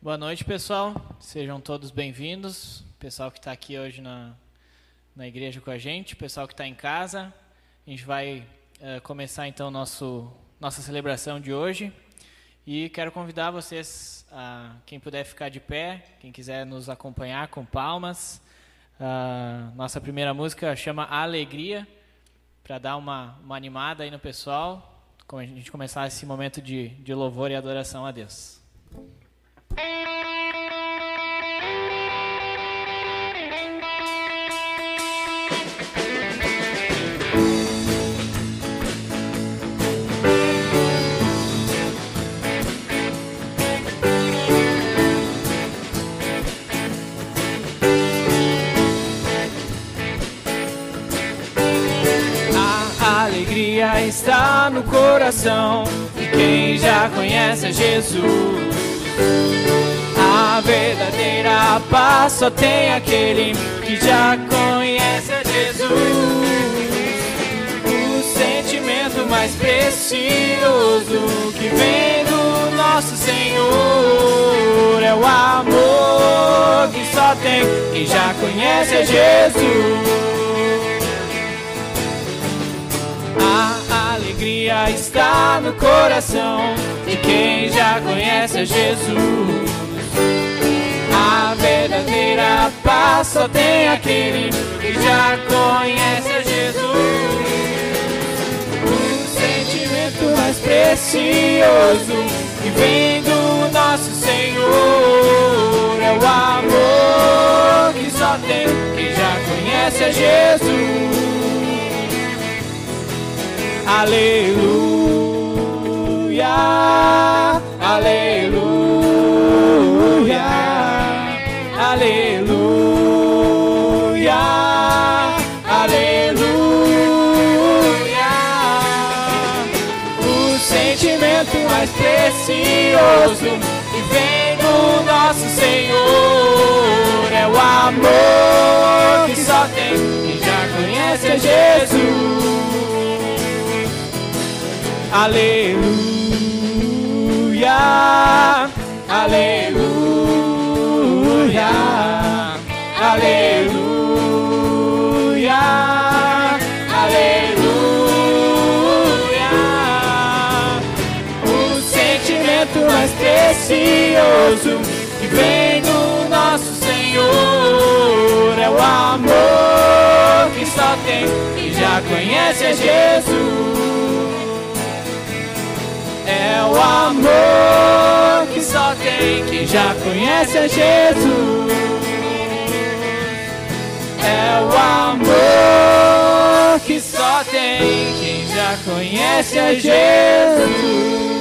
Boa noite, pessoal. Sejam todos bem-vindos. Pessoal que está aqui hoje na, na igreja com a gente, pessoal que está em casa. A gente vai uh, começar então nosso, nossa celebração de hoje. E quero convidar vocês, a, quem puder ficar de pé, quem quiser nos acompanhar com palmas. Uh, nossa primeira música chama Alegria, para dar uma, uma animada aí no pessoal, como a gente começar esse momento de, de louvor e adoração a Deus. A alegria está no coração de quem já conhece Jesus. A verdadeira paz só tem aquele que já conhece a Jesus. O sentimento mais precioso que vem do nosso Senhor é o amor que só tem quem já conhece a Jesus. A alegria está no coração de quem já conhece Jesus. A verdadeira paz só tem aquele que já conhece Jesus. O sentimento mais precioso que vem do nosso Senhor é o amor que só tem quem já conhece Jesus. Aleluia, aleluia, aleluia, aleluia. O sentimento mais precioso que vem do nosso Senhor é o amor que só tem quem já conhece a Jesus. Aleluia, aleluia, aleluia, aleluia. O sentimento mais precioso que vem do nosso Senhor é o amor que só tem e já conhece a Jesus. É o amor que só tem quem já conhece a Jesus. É o amor que só tem quem já conhece a Jesus.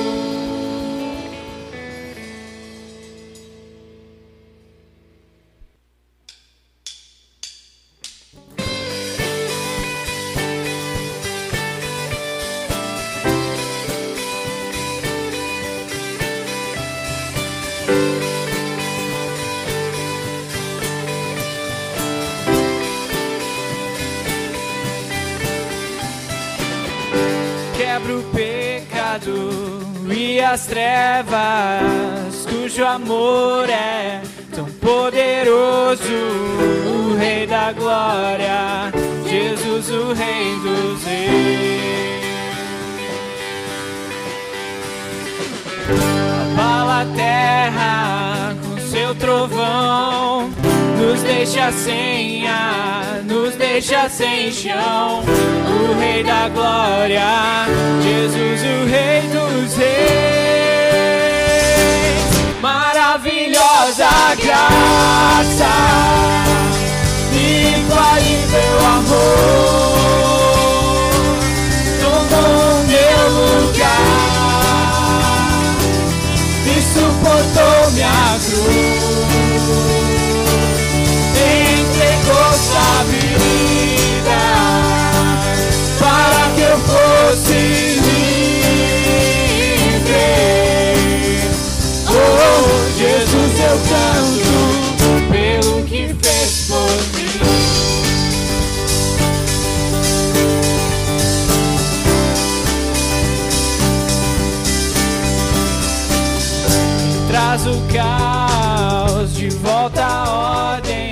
As trevas, cujo amor é tão poderoso. O Rei da Glória, Jesus, o Rei dos Reis. Abala a terra com seu trovão, nos deixa sem ar, nos deixa sem chão. O Rei da Glória, Jesus, o Rei dos Reis. Maravilhosa graça, infalível amor, tomou meu lugar e suportou minha cruz. Traz o carro de volta à ordem.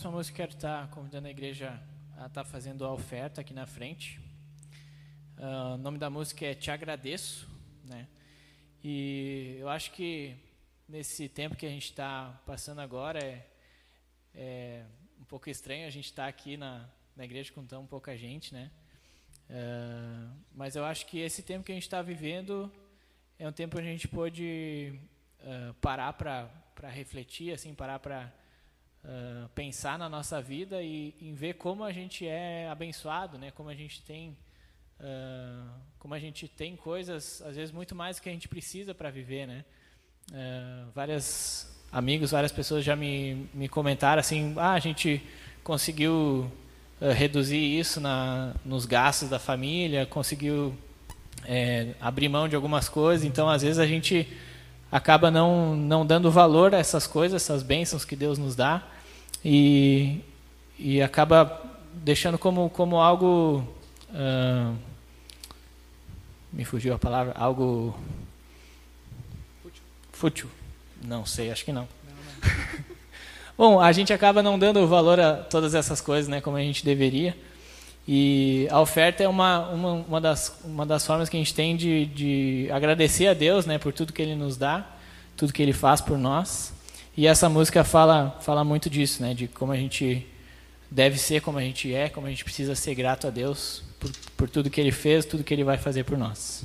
Próxima música, quero estar convidando a igreja a estar fazendo a oferta aqui na frente. Ah, o nome da música é Te Agradeço, né? E eu acho que nesse tempo que a gente está passando agora é, é um pouco estranho a gente estar aqui na, na igreja com tão pouca gente, né? Ah, mas eu acho que esse tempo que a gente está vivendo é um tempo onde a gente pôde ah, parar para refletir, assim, parar para ah, pensar na nossa vida e em ver como a gente é abençoado, né? Como a gente tem ah, como a gente tem coisas às vezes muito mais do que a gente precisa para viver, né? Ah, várias amigos, várias pessoas já me, me comentaram assim, ah, a gente conseguiu ah, reduzir isso na, nos gastos da família, conseguiu é, abrir mão de algumas coisas, então às vezes a gente acaba não, não dando valor a essas coisas, essas bênçãos que Deus nos dá, e, e acaba deixando como, como algo. ah, me fugiu a palavra, algo. Fútil. Não sei, acho que não. Bom, a gente acaba não dando valor a todas essas coisas, né, como a gente deveria. E a oferta é uma, uma, uma, das, uma das formas que a gente tem de, de agradecer a Deus né, por tudo que Ele nos dá, tudo que Ele faz por nós. E essa música fala, fala muito disso, né, de como a gente deve ser, como a gente é, como a gente precisa ser grato a Deus por, por tudo que Ele fez, tudo que Ele vai fazer por nós.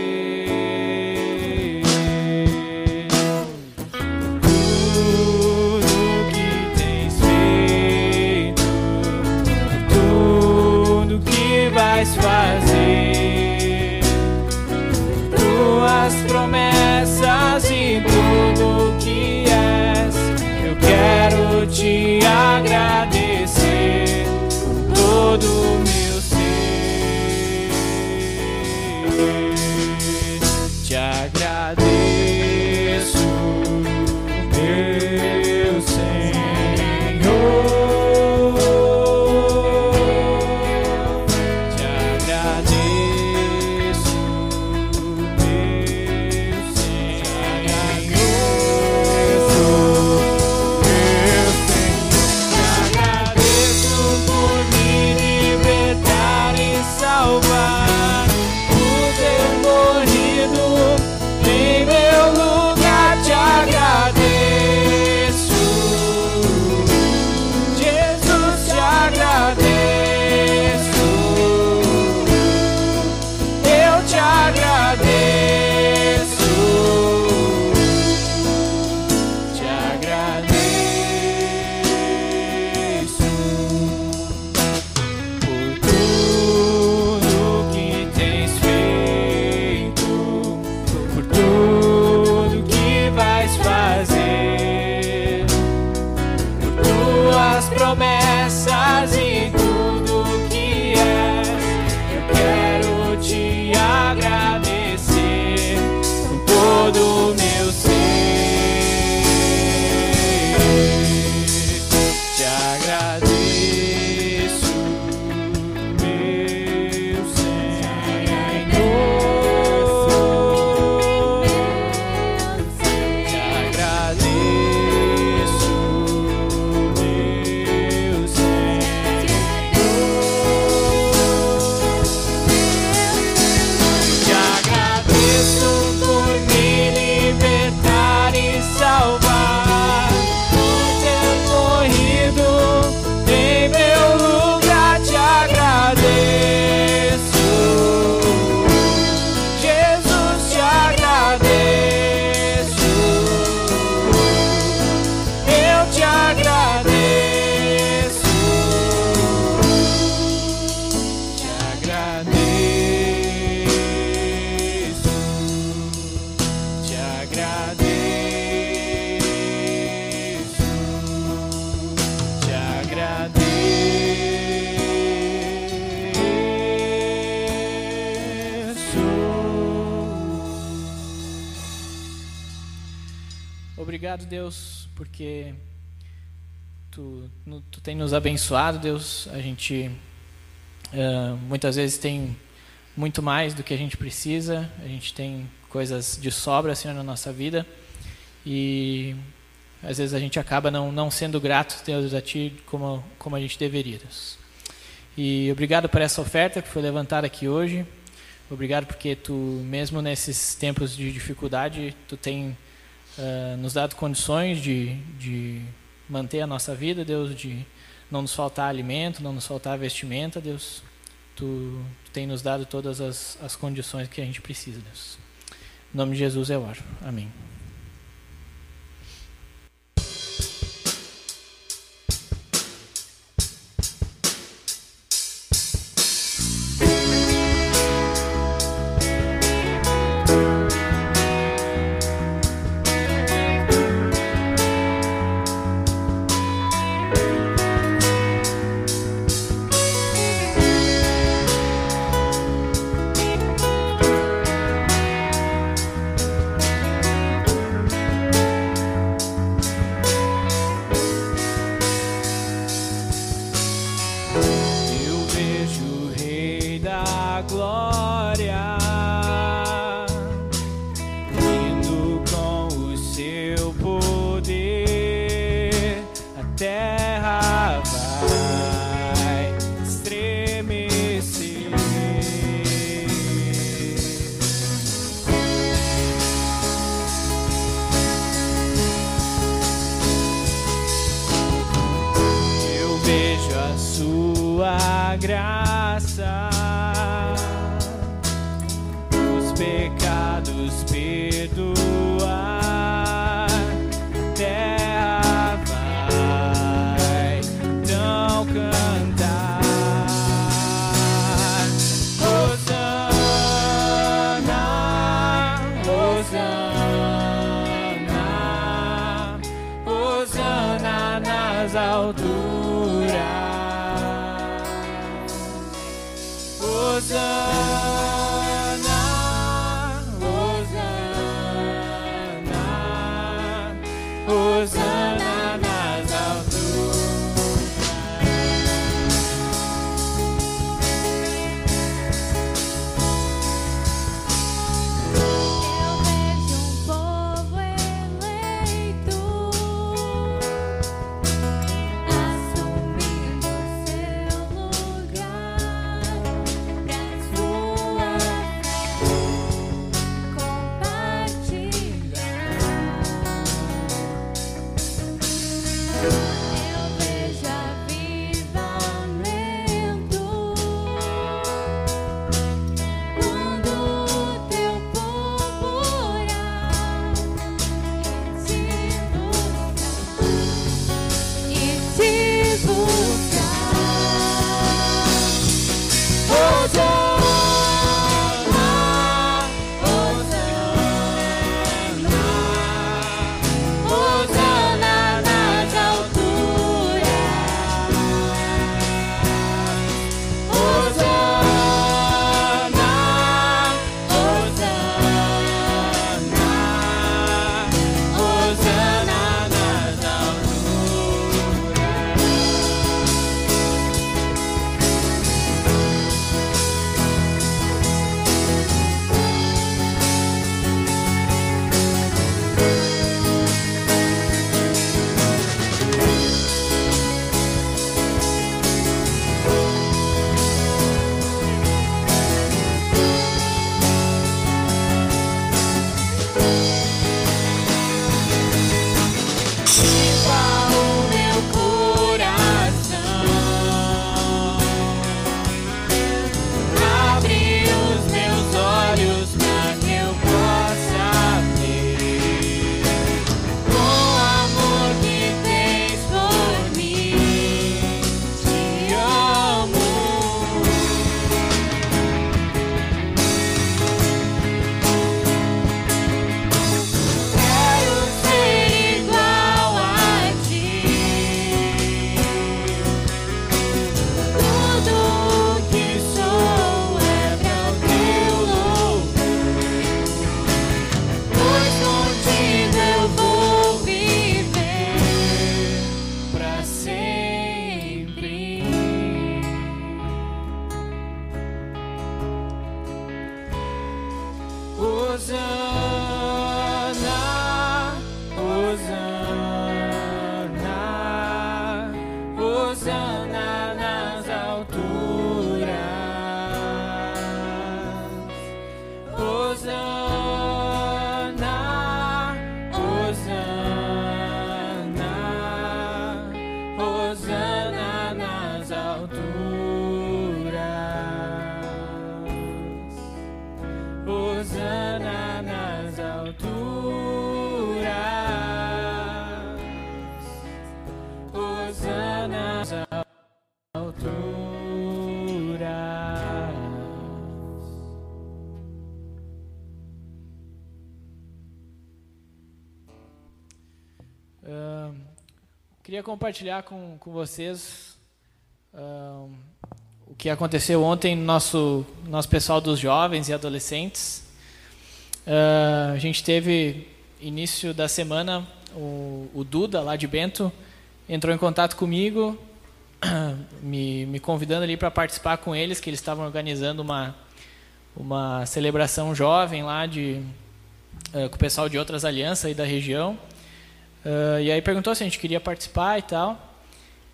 Tu tem nos abençoado, Deus. A gente ah, muitas vezes tem muito mais do que a gente precisa. A gente tem coisas de sobra, Senhor, na nossa vida. E às vezes a gente acaba não, não sendo grato, Deus, a Ti como, como a gente deveria, Deus. E obrigado por essa oferta que foi levantada aqui hoje. Obrigado porque Tu, mesmo nesses tempos de dificuldade, Tu tem ah, nos dado condições de, de manter a nossa vida, Deus, de não nos faltar alimento, não nos faltar vestimenta, Deus. Tu, tu tem nos dado todas as, as condições que a gente precisa, Deus. Em nome de Jesus eu oro. Amém. Queria compartilhar com, com vocês o que aconteceu ontem no nosso, nosso pessoal dos jovens e adolescentes. Ah, a gente teve, início da semana, o, o Duda, lá de Bento, entrou em contato comigo, me, me convidando ali para participar com eles, que eles estavam organizando uma, uma celebração jovem lá de, eh, com o pessoal de outras alianças aí da região. Ah, e aí perguntou se a gente queria participar e tal.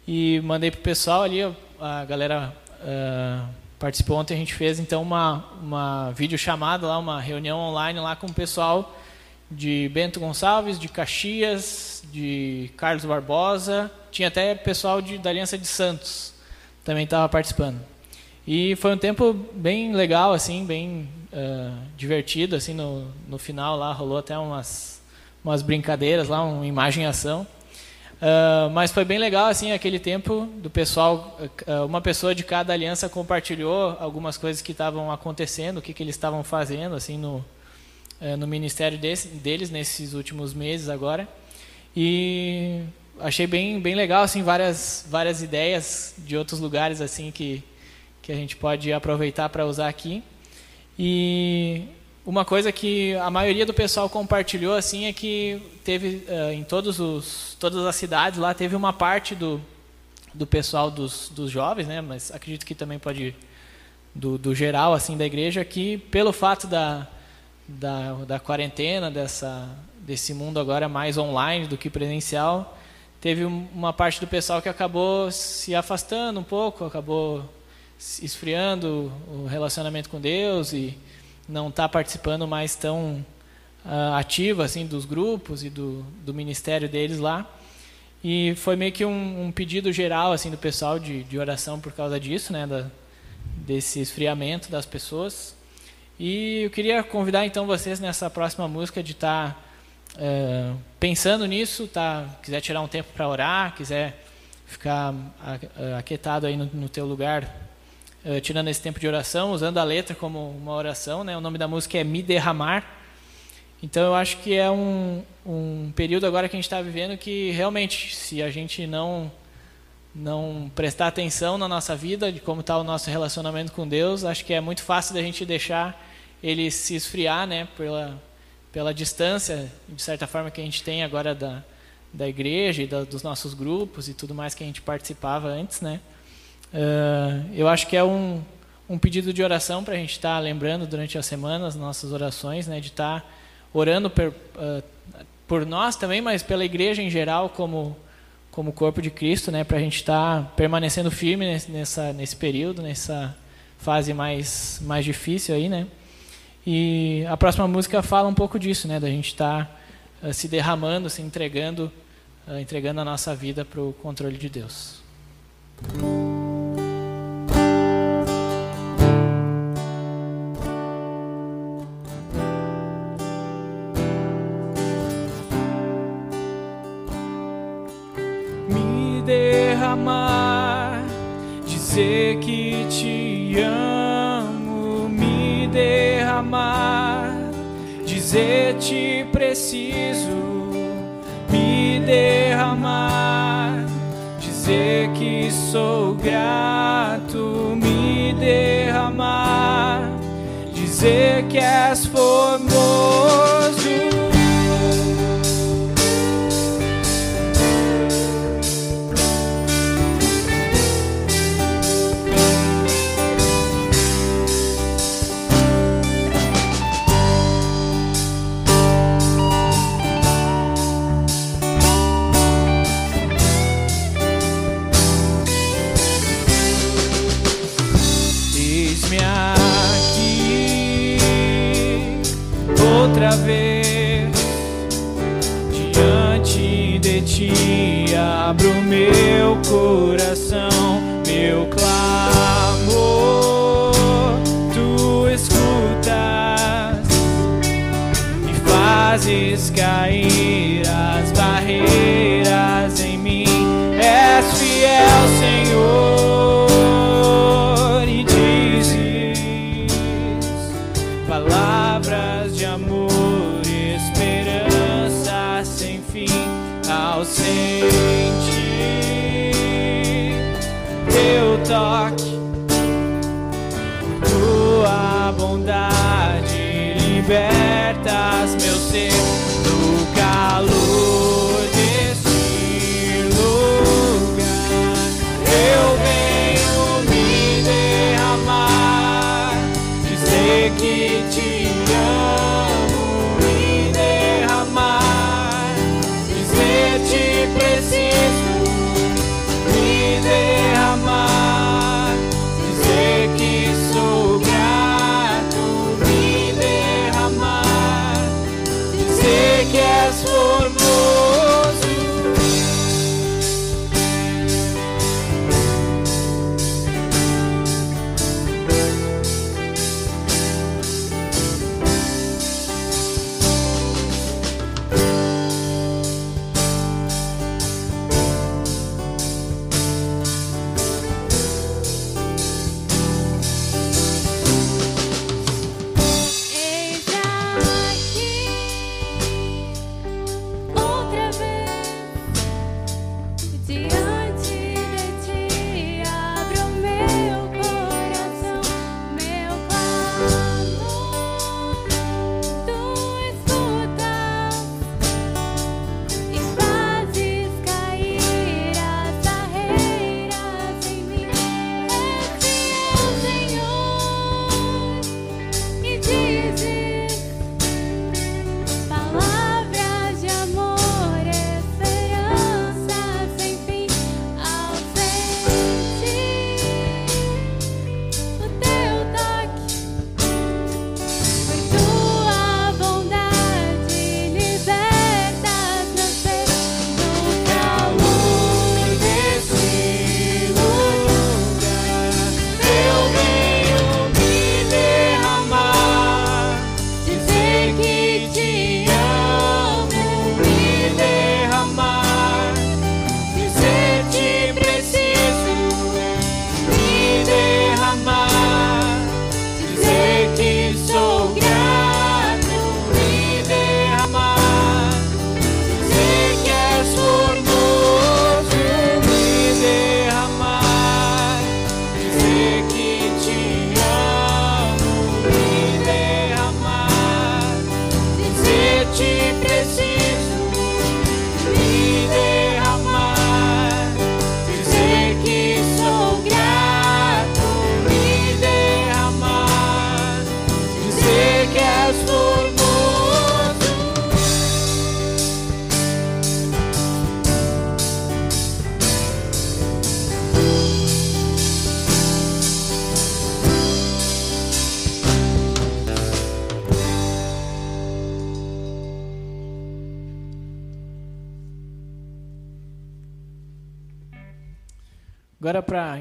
E mandei pro pessoal ali, a galera ah, participou ontem, a gente fez então uma, uma videochamada lá, uma reunião online lá com o pessoal de Bento Gonçalves, de Caxias, de Carlos Barbosa, tinha até pessoal de, da Aliança de Santos também estava participando. E foi um tempo bem legal, assim, bem uh, divertido, assim, no, no final lá rolou até umas, umas brincadeiras lá, uma imagem ação. Uh, mas foi bem legal, assim, aquele tempo do pessoal, uh, uma pessoa de cada aliança compartilhou algumas coisas que estavam acontecendo, o que, que eles estavam fazendo, assim, no, no ministério desse, deles nesses últimos meses agora. E achei bem, bem legal, assim, várias, várias ideias de outros lugares, assim, que, que a gente pode aproveitar para usar aqui. E uma coisa que a maioria do pessoal compartilhou assim é que teve uh, em todos os todas as cidades lá teve uma parte do do pessoal dos, dos jovens, né? Mas acredito que também pode do, do geral assim da igreja que pelo fato da, da, da quarentena dessa desse mundo agora mais online do que presencial teve uma parte do pessoal que acabou se afastando um pouco acabou esfriando o relacionamento com Deus e não está participando mais tão uh, ativo assim dos grupos e do, do ministério deles lá. E foi meio que um, um pedido geral assim do pessoal de, de oração por causa disso, né, da, desse esfriamento das pessoas. E eu queria convidar então vocês nessa próxima música de estar tá, uh, pensando nisso, tá? Quiser tirar um tempo para orar, quiser ficar aquietado aí no, no teu lugar uh, tirando esse tempo de oração, usando a letra como uma oração. Né? O nome da música é Me Derramar. Então eu acho que é um, um período agora que a gente está vivendo que realmente, se a gente não não prestar atenção na nossa vida, de como está o nosso relacionamento com Deus, acho que é muito fácil da gente deixar ele se esfriar, né, pela pela distância, de certa forma que a gente tem agora da da igreja e da, dos nossos grupos e tudo mais que a gente participava antes, né? Uh, eu acho que é um, um pedido de oração para a gente estar tá lembrando durante a semana as nossas orações, né, de estar tá orando per, uh, por nós também, mas pela igreja em geral como como corpo de Cristo, né, para a gente estar tá permanecendo firme nessa nesse período, nessa fase mais mais difícil aí, né? E a próxima música fala um pouco disso, né, da gente estar tá, uh, se derramando, se entregando, entregando a nossa vida para o controle de Deus. Te amo, me derramar, dizer te preciso, me derramar, dizer que sou grato, me derramar, dizer que és formoso. Coração, meu clamor,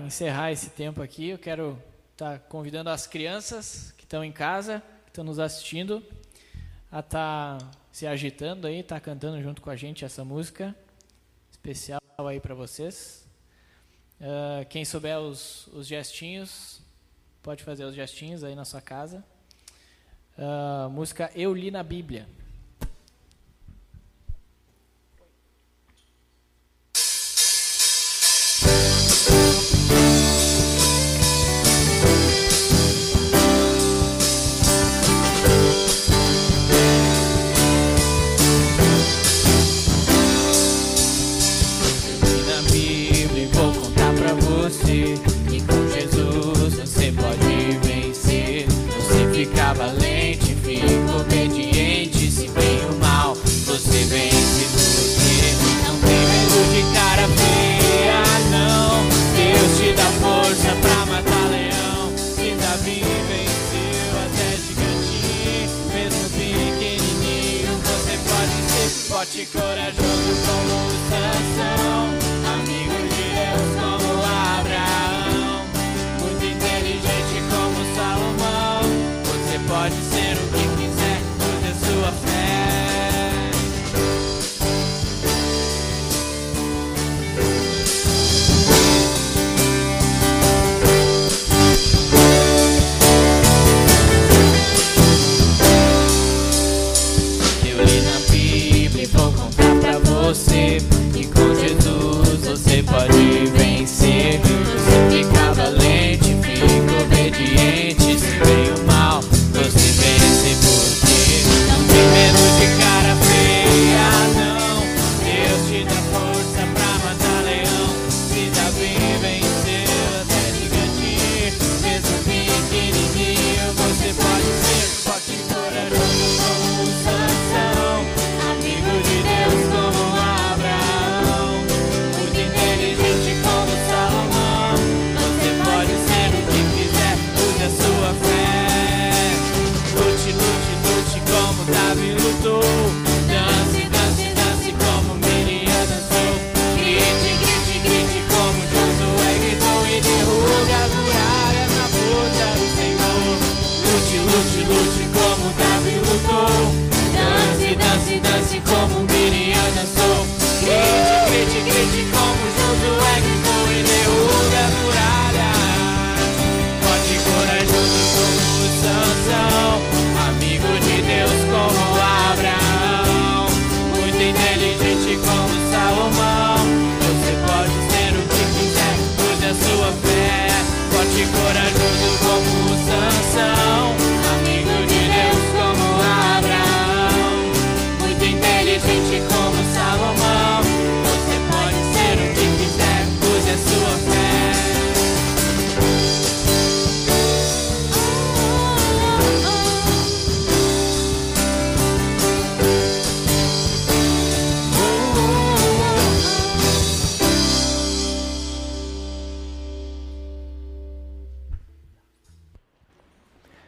encerrar esse tempo aqui, eu quero estar convidando as crianças que estão em casa, que estão nos assistindo, a estar se agitando aí, estar cantando junto com a gente essa música especial aí para vocês. Ah, quem souber os, os gestinhos, pode fazer os gestinhos aí na sua casa. Ah, música Eu Li na Bíblia. Lute, lute, como Davi lutou. Dance, dance, dance como Miriam dançou. Grite, grite, grite como Josué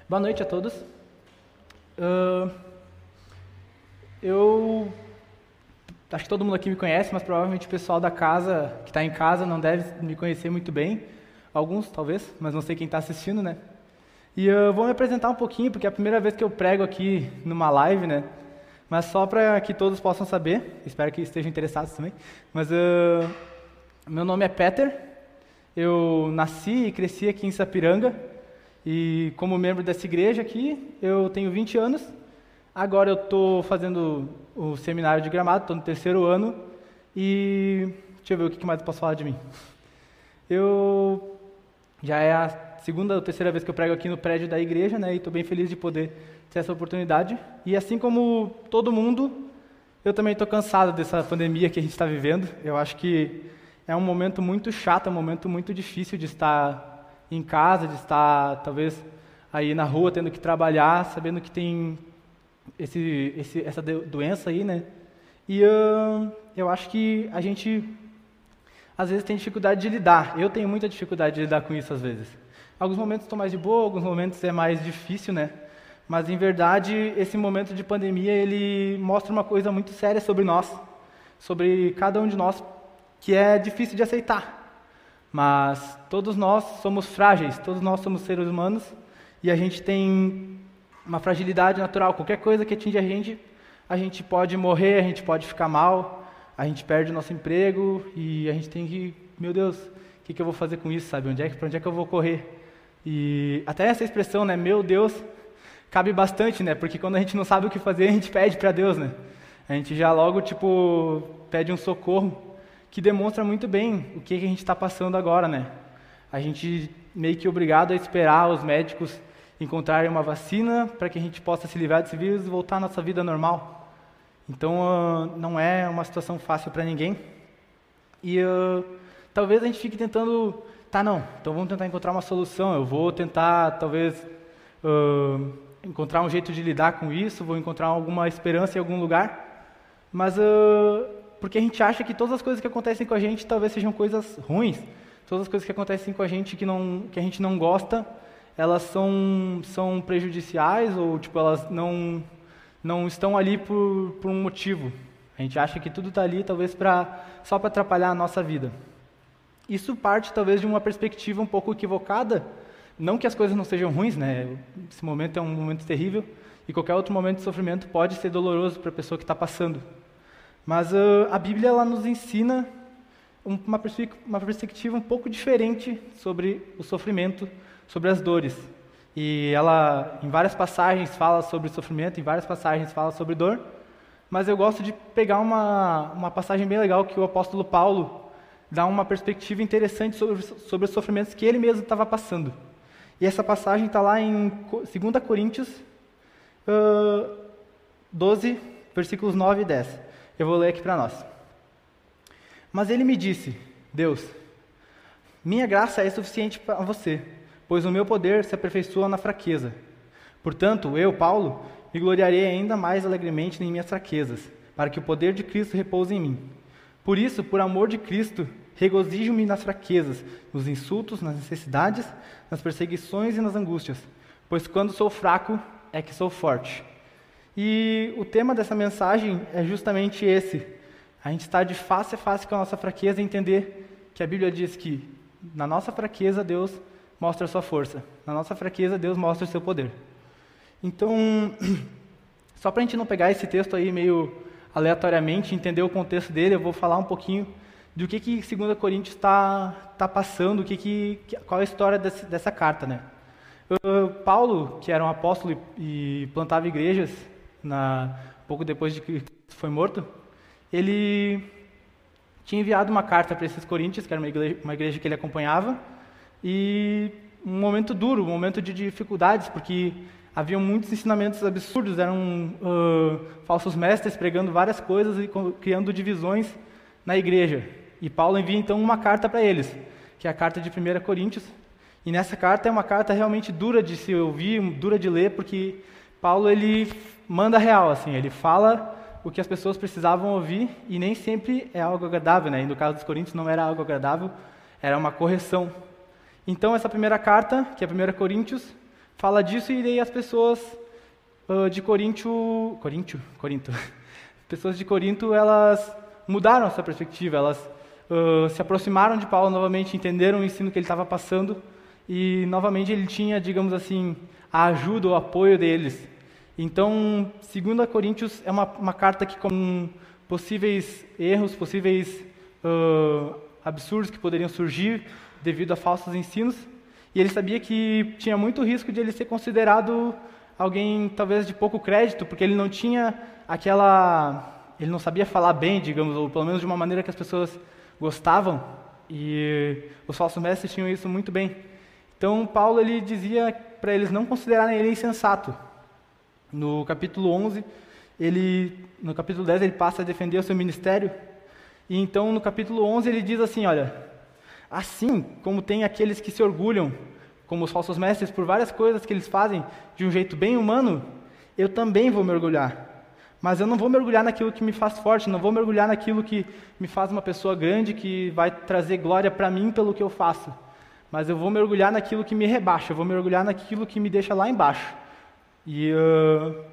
Boa noite a todos. Ahn, eu acho que todo mundo aqui me conhece, mas provavelmente o pessoal da casa que está em casa não deve me conhecer muito bem. Alguns, talvez, mas não sei quem está assistindo, né? E eu vou me apresentar um pouquinho, porque é a primeira vez que eu prego aqui numa live, né? Mas só para que todos possam saber, espero que estejam interessados também. Mas ah, meu nome é Peter, eu nasci e cresci aqui em Sapiranga, e como membro dessa igreja aqui, eu tenho 20 anos. Agora eu estou fazendo o seminário de gramado, estou no terceiro ano. E deixa eu ver o que mais eu posso falar de mim. Eu já é a segunda ou terceira vez que eu prego aqui no prédio da igreja, né? E estou bem feliz de poder ter essa oportunidade. E assim como todo mundo, eu também estou cansado dessa pandemia que a gente está vivendo. Eu acho que é um momento muito chato, é um momento muito difícil de estar em casa, de estar talvez aí na rua tendo que trabalhar, sabendo que tem esse, esse, essa do- doença aí, né? E ahn, eu acho que a gente às vezes tem dificuldade de lidar. Eu tenho muita dificuldade de lidar com isso às vezes. Alguns momentos estou mais de boa, alguns momentos é mais difícil, né? Mas em verdade, esse momento de pandemia, ele mostra uma coisa muito séria sobre nós, sobre cada um de nós, que é difícil de aceitar. Mas todos nós somos frágeis, todos nós somos seres humanos e a gente tem uma fragilidade natural. Qualquer coisa que atinge a gente, a gente pode morrer, a gente pode ficar mal, a gente perde o nosso emprego e a gente tem que, meu Deus, o que, que eu vou fazer com isso, sabe? Onde é para onde é que eu vou correr? E até essa expressão, né, meu Deus, cabe bastante, né? Porque quando a gente não sabe o que fazer, a gente pede para Deus, né? A gente já logo, tipo, pede um socorro, que demonstra muito bem o que, que a gente está passando agora, né? A gente meio que obrigado a esperar os médicos encontrarem uma vacina para que a gente possa se livrar desse vírus e voltar à nossa vida normal. Então, ah, não é uma situação fácil para ninguém. E ah, talvez a gente fique tentando, tá, não, então vamos tentar encontrar uma solução. Eu vou tentar, talvez, ah, encontrar um jeito de lidar com isso, vou encontrar alguma esperança em algum lugar. Mas porque a gente acha que todas as coisas que acontecem com a gente talvez sejam coisas ruins. Todas as coisas que acontecem com a gente que, não, que a gente não gosta, elas são, são prejudiciais ou tipo elas não não estão ali por, por um motivo. A gente acha que tudo está ali talvez para só para atrapalhar a nossa vida. Isso parte talvez de uma perspectiva um pouco equivocada. Não que as coisas não sejam ruins, né? Esse momento é um momento terrível e qualquer outro momento de sofrimento pode ser doloroso para a pessoa que está passando. Mas ah, a Bíblia ela nos ensina um- uma, perspe- uma perspectiva um pouco diferente sobre o sofrimento, sobre as dores. E ela, em várias passagens, fala sobre sofrimento, em várias passagens fala sobre dor. Mas eu gosto de pegar uma, uma passagem bem legal que o apóstolo Paulo dá uma perspectiva interessante sobre, sobre os sofrimentos que ele mesmo estava passando. E essa passagem está lá em Co- 2 Coríntios ah, 12, versículos 9 e 10. Eu vou ler aqui para nós. Mas ele me disse: Deus, minha graça é suficiente para você, pois o meu poder se aperfeiçoa na fraqueza. Portanto, eu, Paulo, me gloriarei ainda mais alegremente em minhas fraquezas, para que o poder de Cristo repouse em mim. Por isso, por amor de Cristo, regozijo-me nas fraquezas, nos insultos, nas necessidades, nas perseguições e nas angústias, pois quando sou fraco é que sou forte. E o tema dessa mensagem é justamente esse. A gente está de face a face com a nossa fraqueza e entender que a Bíblia diz que na nossa fraqueza Deus mostra a sua força, na nossa fraqueza Deus mostra o seu poder. Então, só para a gente não pegar esse texto aí meio aleatoriamente, entender o contexto dele, eu vou falar um pouquinho do que que 2 Coríntios está tá passando, o que que, qual é a história desse- dessa carta, né? Paulo, que era um apóstolo e plantava igrejas, na, pouco depois de que foi morto, ele tinha enviado uma carta para esses coríntios, que era uma igreja, uma igreja que ele acompanhava, e um momento duro, um momento de dificuldades, porque haviam muitos ensinamentos absurdos, eram ah, falsos mestres pregando várias coisas e criando divisões na igreja. E Paulo envia então uma carta para eles, que é a carta de 1 Coríntios. E nessa carta é uma carta realmente dura de se ouvir, dura de ler, porque Paulo ele manda real, assim, ele fala o que as pessoas precisavam ouvir e nem sempre é algo agradável, né? E no caso dos Coríntios não era algo agradável, era uma correção. Então essa primeira carta, que é a 1 Coríntios, fala disso e daí as pessoas ah, de Coríntio, Coríntio, Corinto, pessoas de Corinto, elas mudaram essa perspectiva, elas ah, se aproximaram de Paulo novamente, entenderam o ensino que ele estava passando e novamente ele tinha, digamos assim, a ajuda, o apoio deles. Então, 2 Coríntios é uma, uma carta que com possíveis erros, possíveis ah, absurdos que poderiam surgir devido a falsos ensinos, e ele sabia que tinha muito risco de ele ser considerado alguém talvez de pouco crédito, porque ele não tinha aquela, ele não sabia falar bem, digamos, ou pelo menos de uma maneira que as pessoas gostavam, e os falsos mestres tinham isso muito bem. Então Paulo ele dizia para eles não considerarem ele insensato. No capítulo 11, ele no capítulo 10 ele passa a defender o seu ministério, e então no capítulo 11 ele diz assim, olha, assim como tem aqueles que se orgulham, como os falsos mestres, por várias coisas que eles fazem de um jeito bem humano, eu também vou mergulhar. Mas eu não vou mergulhar naquilo que me faz forte, não vou mergulhar naquilo que me faz uma pessoa grande, que vai trazer glória para mim pelo que eu faço. Mas eu vou mergulhar naquilo que me rebaixa, eu vou mergulhar naquilo que me deixa lá embaixo. E uh,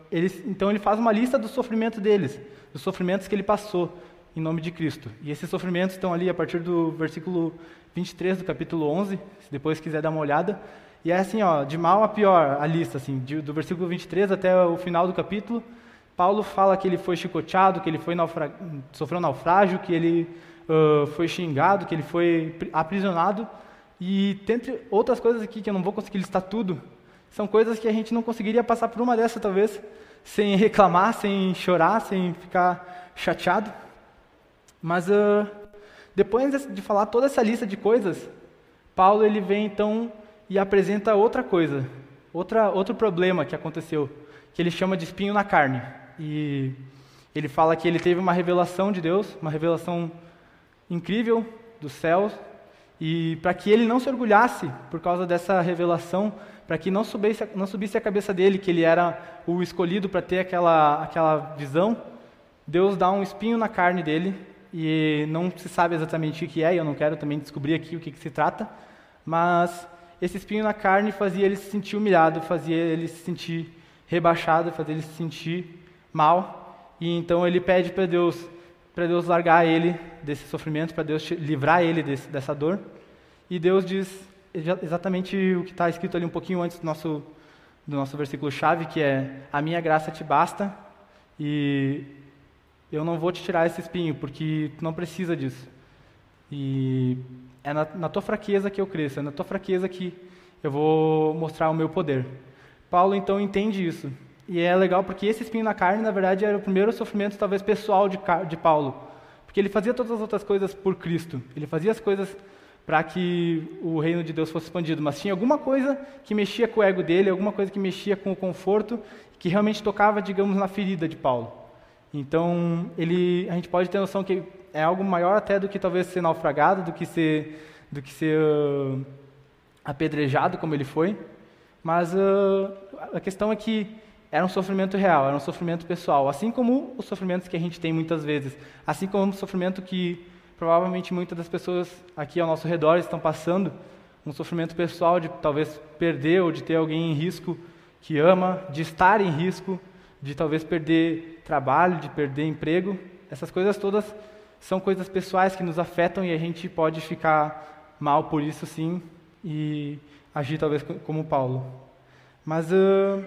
então ele faz uma lista do sofrimento deles, dos sofrimentos que ele passou em nome de Cristo. E esses sofrimentos estão ali a partir do versículo 23 do capítulo 11, se depois quiser dar uma olhada. E é assim, ó, de mal a pior a lista, assim, de, do versículo 23 até o final do capítulo. Paulo fala que ele foi chicoteado, que ele foi naufra... sofreu naufrágio, que ele uh, foi xingado, que ele foi aprisionado. E dentre outras coisas aqui que eu não vou conseguir listar tudo, são coisas que a gente não conseguiria passar por uma dessas, talvez, sem reclamar, sem chorar, sem ficar chateado. Mas uh, depois de falar toda essa lista de coisas, Paulo ele vem então e apresenta outra coisa, outra, outro problema que aconteceu, que ele chama de espinho na carne. E ele fala que ele teve uma revelação de Deus, uma revelação incrível dos céus, e para que ele não se orgulhasse por causa dessa revelação, para que não subisse, não subisse a cabeça dele que ele era o escolhido para ter aquela, aquela visão, Deus dá um espinho na carne dele, e não se sabe exatamente o que é, e eu não quero também descobrir aqui o que, que se trata, mas esse espinho na carne fazia ele se sentir humilhado, fazia ele se sentir rebaixado, fazia ele se sentir mal, e então ele pede para Deus, para Deus largar ele desse sofrimento, para Deus livrar ele desse, dessa dor, e Deus diz exatamente o que está escrito ali um pouquinho antes do nosso, do nosso versículo chave, que é: A minha graça te basta e eu não vou te tirar esse espinho, porque tu não precisa disso. E é na, na tua fraqueza que eu cresço, é na tua fraqueza que eu vou mostrar o meu poder. Paulo então entende isso. E é legal porque esse espinho na carne, na verdade, era o primeiro sofrimento, talvez pessoal, de, de Paulo. Porque ele fazia todas as outras coisas por Cristo. Ele fazia as coisas para que o reino de Deus fosse expandido, mas tinha alguma coisa que mexia com o ego dele, alguma coisa que mexia com o conforto, que realmente tocava, digamos, na ferida de Paulo. Então, ele, a gente pode ter noção que é algo maior até do que talvez ser naufragado, do que ser, do que ser uh, apedrejado, como ele foi. Mas uh, a questão é que era um sofrimento real, era um sofrimento pessoal, assim como os sofrimentos que a gente tem muitas vezes, assim como o sofrimento que provavelmente muitas das pessoas aqui ao nosso redor estão passando, um sofrimento pessoal de talvez perder ou de ter alguém em risco que ama, de estar em risco, de talvez perder trabalho, de perder emprego. Essas coisas todas são coisas pessoais que nos afetam e a gente pode ficar mal por isso sim e agir talvez como Paulo. Mas uh,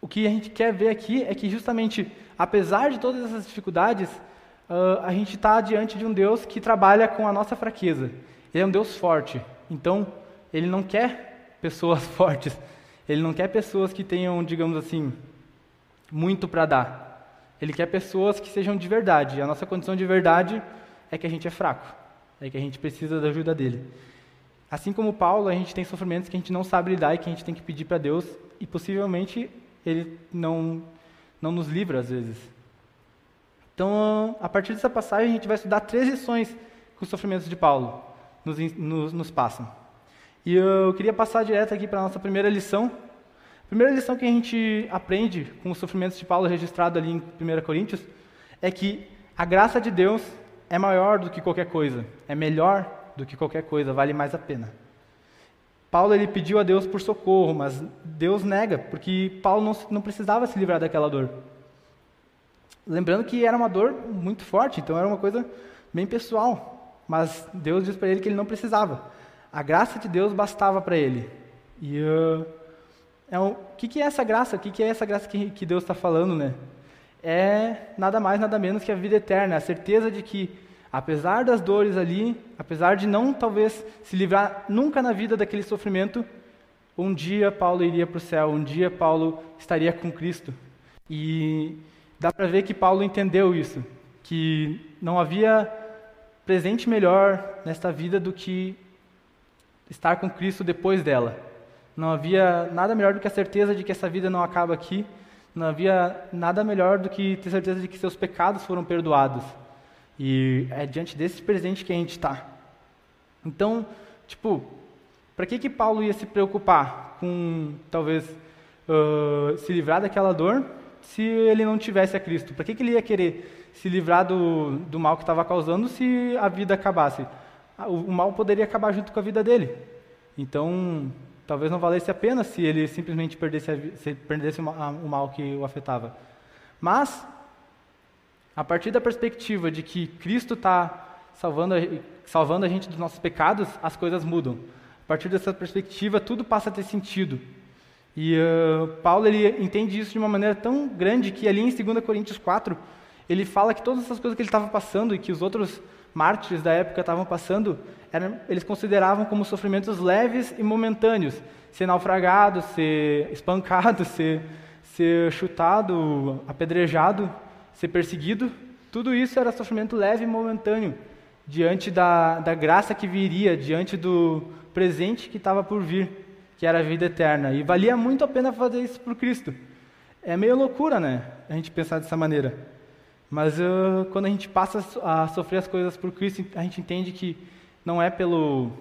o que a gente quer ver aqui é que justamente, apesar de todas essas dificuldades, uh, a gente está diante de um Deus que trabalha com a nossa fraqueza. Ele é um Deus forte. Então, ele não quer pessoas fortes. Ele não quer pessoas que tenham, digamos assim, muito para dar. Ele quer pessoas que sejam de verdade. A nossa condição de verdade é que a gente é fraco. É que a gente precisa da ajuda dele. Assim como Paulo, a gente tem sofrimentos que a gente não sabe lidar e que a gente tem que pedir para Deus. E possivelmente ele não, não nos livra às vezes. Então, a partir dessa passagem, a gente vai estudar três lições que os sofrimentos de Paulo nos, nos, nos passam. E eu queria passar direto aqui para a nossa primeira lição. A primeira lição que a gente aprende com os sofrimentos de Paulo registrado ali em 1 Coríntios é que a graça de Deus é maior do que qualquer coisa, é melhor do que qualquer coisa, vale mais a pena. Paulo ele pediu a Deus por socorro, mas Deus nega, porque Paulo não, não precisava se livrar daquela dor. Lembrando que era uma dor muito forte, então era uma coisa bem pessoal. Mas Deus diz para ele que ele não precisava. A graça de Deus bastava para ele. E uh, é o que, que é essa graça? O que, que é essa graça que, que Deus está falando, né? É nada mais, nada menos que a vida eterna, a certeza de que, apesar das dores ali, apesar de não talvez se livrar nunca na vida daquele sofrimento, um dia Paulo iria para o céu, um dia Paulo estaria com Cristo. E dá para ver que Paulo entendeu isso, que não havia presente melhor nesta vida do que estar com Cristo depois dela. Não havia nada melhor do que a certeza de que essa vida não acaba aqui. Não havia nada melhor do que ter certeza de que seus pecados foram perdoados. E é diante desse presente que a gente está. Então, tipo, para que que Paulo ia se preocupar com talvez ah, se livrar daquela dor se ele não tivesse a Cristo? Para que, que ele ia querer se livrar do, do mal que estava causando se a vida acabasse? Ah, O, mal poderia acabar junto com a vida dele. Então, talvez não valesse a pena se ele simplesmente perdesse, a se perdesse o mal que o afetava. Mas, a partir da perspectiva de que Cristo está salvando, salvando a gente dos nossos pecados, as coisas mudam. A partir dessa perspectiva, tudo passa a ter sentido. E ah, Paulo ele entende isso de uma maneira tão grande que ali em 2 Coríntios 4, ele fala que todas essas coisas que ele estava passando e que os outros mártires da época estavam passando, eram, eles consideravam como sofrimentos leves e momentâneos. Ser naufragado, ser espancado, ser, ser chutado, apedrejado, ser perseguido, tudo isso era sofrimento leve e momentâneo, diante da, da graça que viria, diante do presente que estava por vir, que era a vida eterna. E valia muito a pena fazer isso por Cristo. É meio loucura, né? A gente pensar dessa maneira. Mas ah, quando a gente passa a so- a sofrer as coisas por Cristo, a gente entende que não é pelo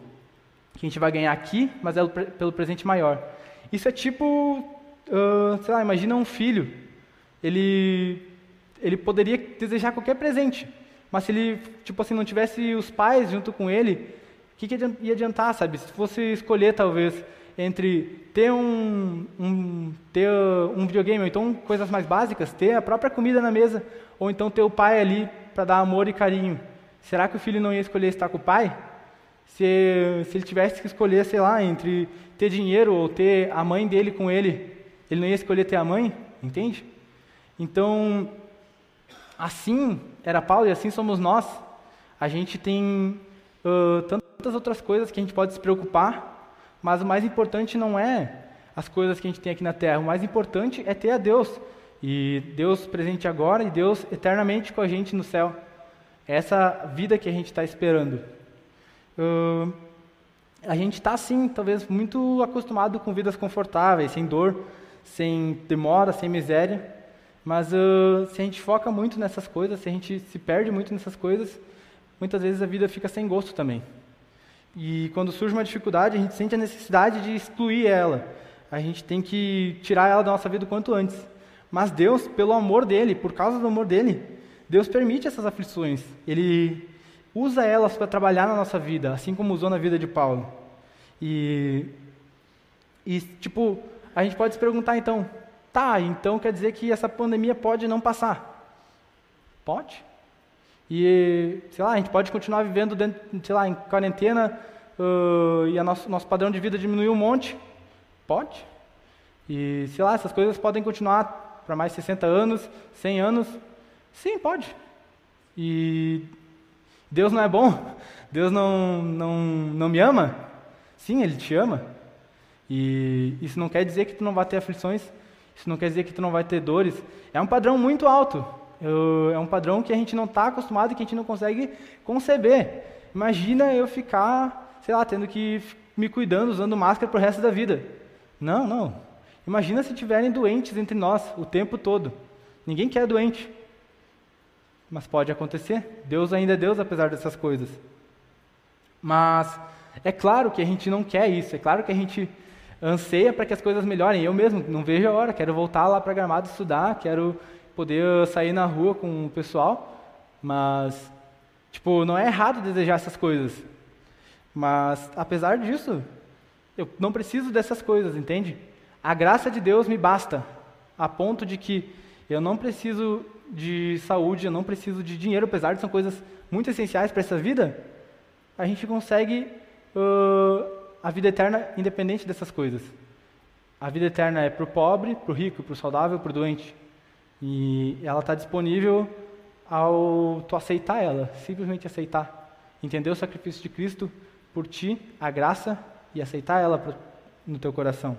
que a gente vai ganhar aqui, mas é pelo presente maior. Isso é tipo, ah, sei lá, imagina um filho. Ele ele poderia desejar qualquer presente, mas se ele tipo assim não tivesse os pais junto com ele, o que, que ia adiantar, sabe? Se fosse escolher talvez entre ter um, um ter um videogame ou então coisas mais básicas, ter a própria comida na mesa, ou então ter o pai ali para dar amor e carinho. Será que o filho não ia escolher estar com o pai? Se, se ele tivesse que escolher, sei lá, entre ter dinheiro ou ter a mãe dele com ele, ele não ia escolher ter a mãe? Entende? Então, assim era Paulo e assim somos nós. A gente tem ah, tantas outras coisas que a gente pode se preocupar, mas o mais importante não é as coisas que a gente tem aqui na terra. O mais importante é ter a Deus. E Deus presente agora e Deus eternamente com a gente no céu. É essa vida que a gente está esperando. Ahn, a gente está, sim, talvez muito acostumado com vidas confortáveis, sem dor, sem demora, sem miséria. Mas ah, se a gente foca muito nessas coisas, se a gente se perde muito nessas coisas, muitas vezes a vida fica sem gosto também. E quando surge uma dificuldade, a gente sente a necessidade de excluir ela. A gente tem que tirar ela da nossa vida o quanto antes. Mas Deus, pelo amor dele, por causa do amor dele, Deus permite essas aflições. Ele usa elas para trabalhar na nossa vida, assim como usou na vida de Paulo. E, e tipo, a gente pode se perguntar então, tá, então quer dizer que essa pandemia pode não passar? Pode. E, sei lá, a gente pode continuar vivendo, dentro, sei lá, em quarentena ah, e o nosso, nosso padrão de vida diminuir um monte? Pode. E, sei lá, essas coisas podem continuar para mais 60 anos, 100 anos? Sim, pode. E Deus não é bom? Deus não, não, não me ama? Sim, Ele te ama. E isso não quer dizer que tu não vai ter aflições, isso não quer dizer que tu não vai ter dores. É um padrão muito alto. Eu- é um padrão que a gente não está acostumado e que a gente não consegue conceber. Imagina eu ficar, sei lá, tendo que me cuidando, usando máscara pro resto da vida. Não, não. Imagina se tiverem doentes entre nós o tempo todo. Ninguém quer doente. Mas pode acontecer. Deus ainda é Deus apesar dessas coisas. Mas é claro que a gente não quer isso. É claro que a gente anseia para que as coisas melhorem. Eu mesmo não vejo a hora. Quero voltar lá para Gramado estudar. Quero poder sair na rua com o pessoal. Mas, tipo, não é errado desejar essas coisas. Mas, apesar disso, eu não preciso dessas coisas, entende? A graça de Deus me basta, a ponto de que eu não preciso de saúde, eu não preciso de dinheiro, apesar de são coisas muito essenciais para essa vida, a gente consegue ãh, a vida eterna independente dessas coisas. A vida eterna é para o pobre, para o rico, para o saudável, para o doente. E ela está disponível ao tu aceitar ela, simplesmente aceitar. Entender o sacrifício de Cristo por ti, a graça, e aceitar ela pro- no teu coração.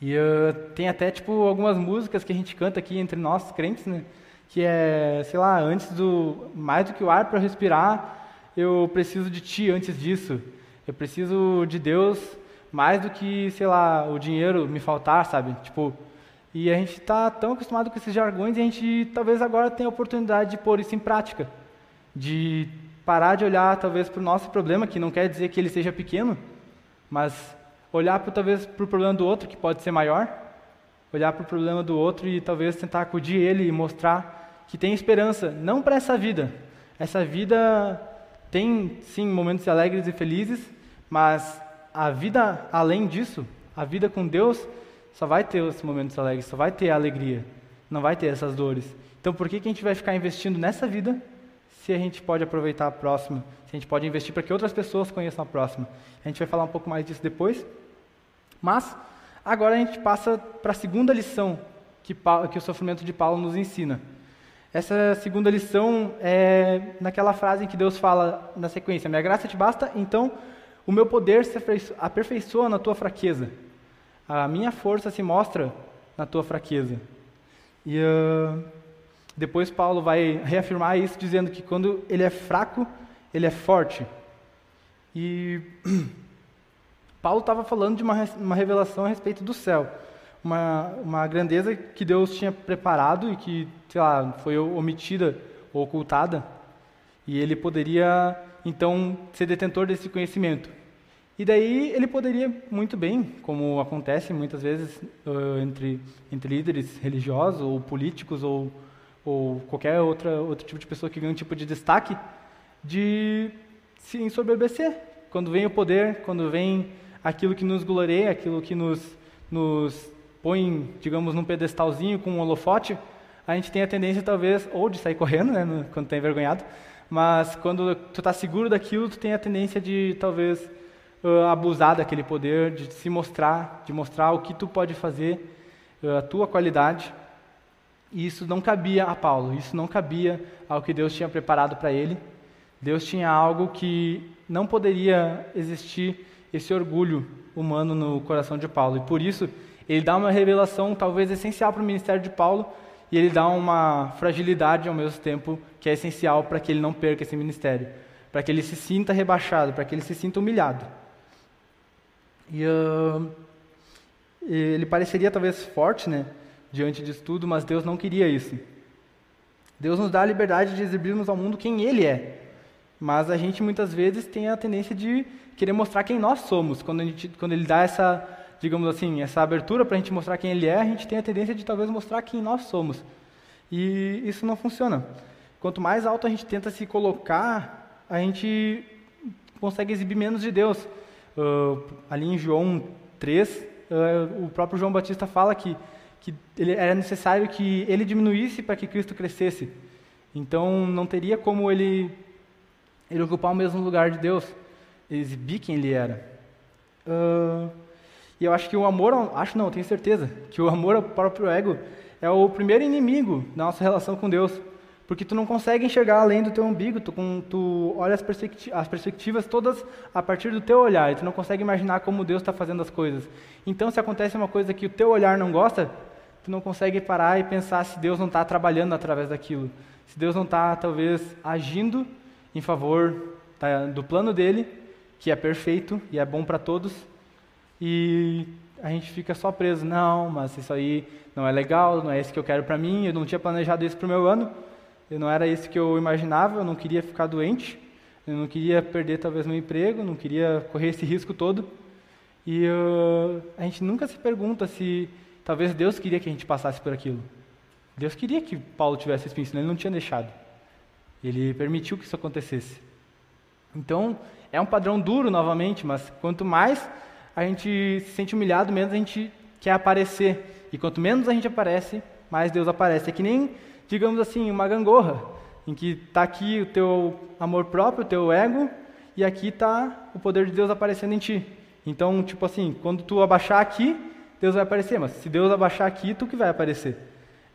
E uh, tem até, tipo, algumas músicas que a gente canta aqui entre nós, crentes, né? Que é, sei lá, antes do... Mais do que o ar para respirar, eu preciso de ti antes disso. Eu preciso de Deus mais do que, sei lá, o dinheiro me faltar, sabe? Tipo, e a gente está tão acostumado com esses jargões e a gente talvez agora tenha a oportunidade de pôr isso em prática. De parar de olhar talvez para o nosso problema, que não quer dizer que ele seja pequeno, mas olhar pro, talvez para o problema do outro, que pode ser maior, olhar para o problema do outro e talvez tentar acudir ele e mostrar que tem esperança, não para essa vida. Essa vida tem, sim, momentos alegres e felizes, mas a vida além disso, a vida com Deus, só vai ter os momentos alegres, só vai ter a alegria, não vai ter essas dores. Então, por que, que a gente vai ficar investindo nessa vida se a gente pode aproveitar a próxima? Se a gente pode investir para que outras pessoas conheçam a próxima? A gente vai falar um pouco mais disso depois. Mas, agora a gente passa para a segunda lição que, Paulo, que o sofrimento de Paulo nos ensina. Essa segunda lição é naquela frase em que Deus fala na sequência: Minha graça te basta, então o meu poder se aperfeiçoa na tua fraqueza. A minha força se mostra na tua fraqueza. E uh, depois Paulo vai reafirmar isso dizendo que quando ele é fraco, ele é forte. E Paulo estava falando de uma, uma revelação a respeito do céu uma, uma grandeza que Deus tinha preparado e que, sei lá, foi omitida ou ocultada, e ele poderia, então, ser detentor desse conhecimento. E daí ele poderia muito bem, como acontece muitas vezes uh, entre, entre líderes religiosos ou políticos ou, ou qualquer outra, outro tipo de pessoa que ganha um tipo de destaque, de se ensoberbecer. Quando vem o poder, quando vem aquilo que nos gloreia, aquilo que nos, nos põe, digamos, num pedestalzinho com um holofote, a gente tem a tendência talvez ou de sair correndo, né, quando está envergonhado, mas quando tu está seguro daquilo, tu tem a tendência de talvez uh, abusar daquele poder, de se mostrar, de mostrar o que tu pode fazer, uh, a tua qualidade. E isso não cabia a Paulo, isso não cabia ao que Deus tinha preparado para ele. Deus tinha algo que não poderia existir esse orgulho humano no coração de Paulo. E por isso ele dá uma revelação talvez essencial para o ministério de Paulo e ele dá uma fragilidade ao mesmo tempo que é essencial para que ele não perca esse ministério, para que ele se sinta rebaixado, para que ele se sinta humilhado. E uh, ele pareceria talvez forte, né, diante disso tudo, mas Deus não queria isso. Deus nos dá a liberdade de exibirmos ao mundo quem Ele é, mas a gente muitas vezes tem a tendência de querer mostrar quem nós somos quando, gente, quando Ele dá essa digamos assim, essa abertura para a gente mostrar quem ele é, a gente tem a tendência de talvez mostrar quem nós somos. E isso não funciona. Quanto mais alto a gente tenta se colocar, a gente consegue exibir menos de Deus. Uh, ali em João 3, uh, o próprio João Batista fala que, que ele, era necessário que ele diminuísse para que Cristo crescesse. Então não teria como ele, ele ocupar o mesmo lugar de Deus, exibir quem ele era. Uh, e eu acho que o amor, acho não, tenho certeza, que o amor ao próprio ego é o primeiro inimigo da nossa relação com Deus. Porque tu não consegue enxergar além do teu umbigo, tu, tu olha as, perspecti as perspectivas todas a partir do teu olhar, e tu não consegue imaginar como Deus está fazendo as coisas. Então, se acontece uma coisa que o teu olhar não gosta, tu não consegue parar e pensar se Deus não está trabalhando através daquilo, se Deus não está, talvez, agindo em favor tá, do plano dele, que é perfeito e é bom para todos, e a gente fica só preso, não, mas isso aí não é legal, não é isso que eu quero para mim, eu não tinha planejado isso para o meu ano, eu não era isso que eu imaginava, eu não queria ficar doente, eu não queria perder talvez meu emprego, não queria correr esse risco todo. E uh, a gente nunca se pergunta se talvez Deus queria que a gente passasse por aquilo. Deus queria que Paulo tivesse esse senão ele não tinha deixado. Ele permitiu que isso acontecesse. Então, é um padrão duro novamente, mas quanto mais a gente se sente humilhado, menos a gente quer aparecer. E quanto menos a gente aparece, mais Deus aparece. É que nem, digamos assim, uma gangorra, em que está aqui o teu amor próprio, o teu ego, e aqui está o poder de Deus aparecendo em ti. Então, tipo assim, quando tu abaixar aqui, Deus vai aparecer, mas se Deus abaixar aqui, tu que vai aparecer.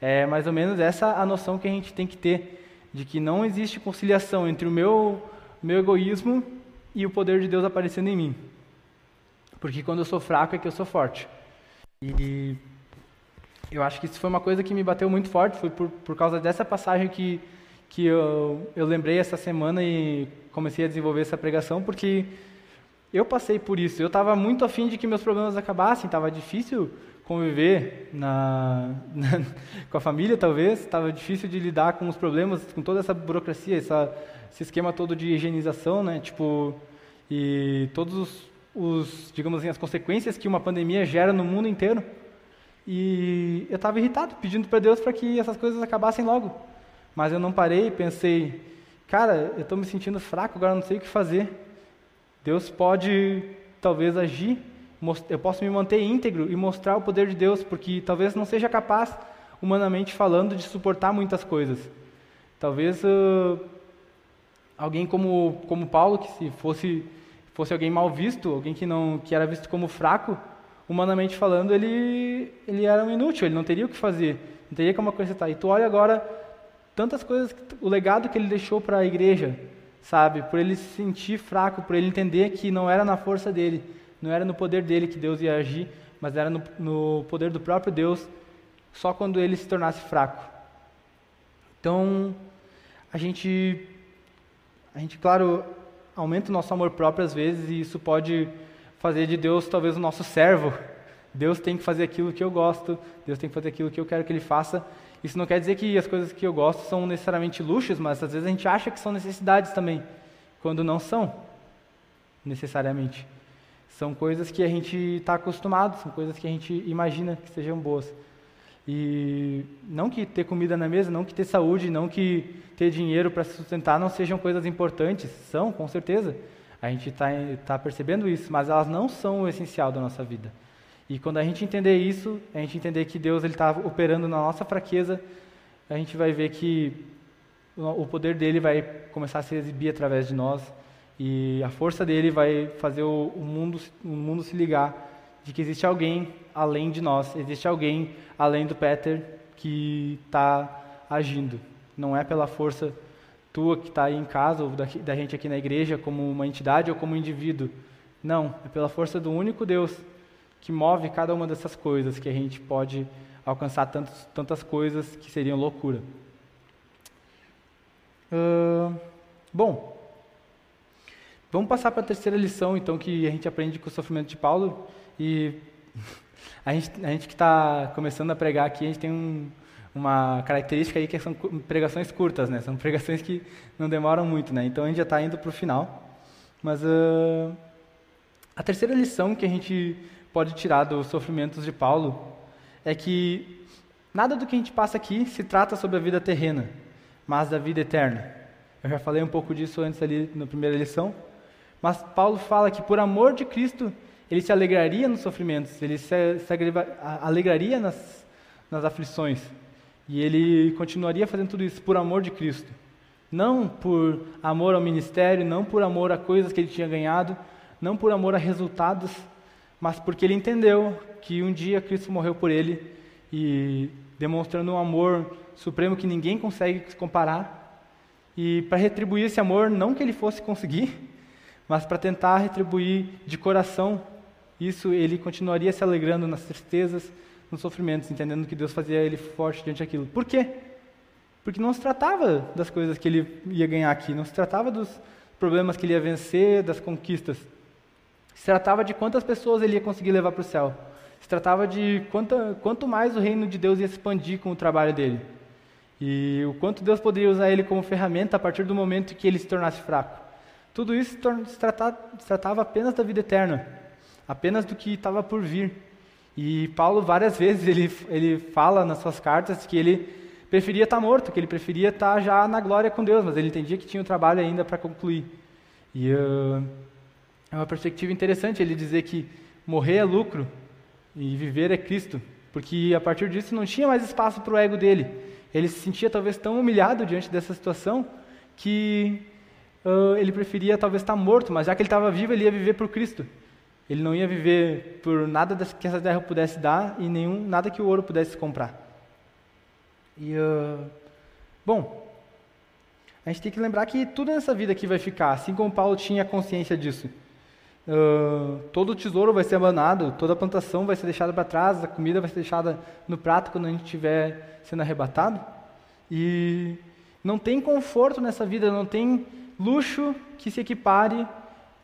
É mais ou menos essa a noção que a gente tem que ter, de que não existe conciliação entre o meu, meu egoísmo e o poder de Deus aparecendo em mim. Porque quando eu sou fraco é que eu sou forte. E eu acho que isso foi uma coisa que me bateu muito forte, foi por, por causa dessa passagem que, que eu, eu lembrei essa semana e comecei a desenvolver essa pregação, porque eu passei por isso. Eu estava muito afim de que meus problemas acabassem, estava difícil conviver na, na, com a família, talvez, estava difícil de lidar com os problemas, com toda essa burocracia, essa, esse esquema todo de higienização, né? Tipo, e todos os os, digamos assim, as consequências que uma pandemia gera no mundo inteiro. E eu estava irritado, pedindo para Deus para que essas coisas acabassem logo. Mas eu não parei pensei, cara, eu estou me sentindo fraco, agora não sei o que fazer. Deus pode talvez agir, eu posso me manter íntegro e mostrar o poder de Deus, porque talvez não seja capaz, humanamente falando, de suportar muitas coisas. Talvez ah, alguém como, como Paulo, que se fosse, fosse alguém mal visto, alguém que, não, que era visto como fraco, humanamente falando, ele, ele era um inútil, ele não teria o que fazer, não teria como acrescentar. E tu olha agora tantas coisas, o legado que ele deixou para a igreja, sabe? Por ele se sentir fraco, por ele entender que não era na força dele, não era no poder dele que Deus ia agir, mas era no, no poder do próprio Deus, só quando ele se tornasse fraco. Então, a gente, a gente, claro, aumenta o nosso amor próprio às vezes e isso pode fazer de Deus talvez o nosso servo. Deus tem que fazer aquilo que eu gosto, Deus tem que fazer aquilo que eu quero que Ele faça. Isso não quer dizer que as coisas que eu gosto são necessariamente luxos, mas às vezes a gente acha que são necessidades também, quando não são necessariamente. São coisas que a gente está acostumado, são coisas que a gente imagina que sejam boas. E não que ter comida na mesa, não que ter saúde, não que ter dinheiro para se sustentar não sejam coisas importantes. São, com certeza. A gente está tá percebendo isso, mas elas não são o essencial da nossa vida. E quando a gente entender isso, a gente entender que Deus está operando na nossa fraqueza, a gente vai ver que o poder dele vai começar a se exibir através de nós e a força dele vai fazer o, o mundo, o mundo se ligar de que existe alguém além de nós, existe alguém além do Peter que está agindo. Não é pela força tua que está aí em casa ou da, da gente aqui na igreja como uma entidade ou como um indivíduo. Não, é pela força do único Deus que move cada uma dessas coisas que a gente pode alcançar tantos, tantas coisas que seriam loucura. Ahn, bom, vamos passar para a terceira lição, então, que a gente aprende com o sofrimento de Paulo. E a gente, a gente que está começando a pregar aqui, a gente tem um- uma característica aí que são pregações curtas, né? São pregações que não demoram muito, né? Então a gente já está indo para o final. Mas ah, a terceira lição que a gente pode tirar dos sofrimentos de Paulo é que nada do que a gente passa aqui se trata sobre a vida terrena, mas da vida eterna. Eu já falei um pouco disso antes ali na primeira lição, mas Paulo fala que por amor de Cristo ele se alegraria nos sofrimentos, ele se, se alegraria nas, nas aflições e ele continuaria fazendo tudo isso por amor de Cristo. Não por amor ao ministério, não por amor a coisas que ele tinha ganhado, não por amor a resultados, mas porque ele entendeu que um dia Cristo morreu por ele e demonstrando um amor supremo que ninguém consegue se comparar. E para retribuir esse amor, não que ele fosse conseguir, mas para tentar retribuir de coração isso, ele continuaria se alegrando nas tristezas, nos sofrimentos, entendendo que Deus fazia ele forte diante daquilo. Por quê? Porque não se tratava das coisas que ele ia ganhar aqui, não se tratava dos problemas que ele ia vencer, das conquistas. Se tratava de quantas pessoas ele ia conseguir levar para o céu. Se tratava de quanta, quanto mais o reino de Deus ia expandir com o trabalho dele. E o quanto Deus poderia usar ele como ferramenta a partir do momento que ele se tornasse fraco. Tudo isso se, torna- se trata- se tratava apenas da vida eterna, apenas do que estava por vir. E Paulo várias vezes ele, ele fala nas suas cartas que ele preferia estar morto, que ele preferia estar já na glória com Deus, mas ele entendia que tinha um trabalho ainda para concluir. E ah, é uma perspectiva interessante ele dizer que morrer é lucro e viver é Cristo, porque a partir disso não tinha mais espaço para o ego dele. Ele se sentia talvez tão humilhado diante dessa situação que ah, ele preferia talvez estar morto, mas já que ele estava vivo, ele ia viver por Cristo. Ele não ia viver por nada que essa terra pudesse dar e nenhum nada que o ouro pudesse comprar. E ah, bom, a gente tem que lembrar que tudo nessa vida aqui vai ficar, assim como Paulo tinha consciência disso. Ah, todo tesouro vai ser abandonado, toda plantação vai ser deixada para trás, a comida vai ser deixada no prato quando a gente estiver sendo arrebatado. E não tem conforto nessa vida, não tem luxo que se equipare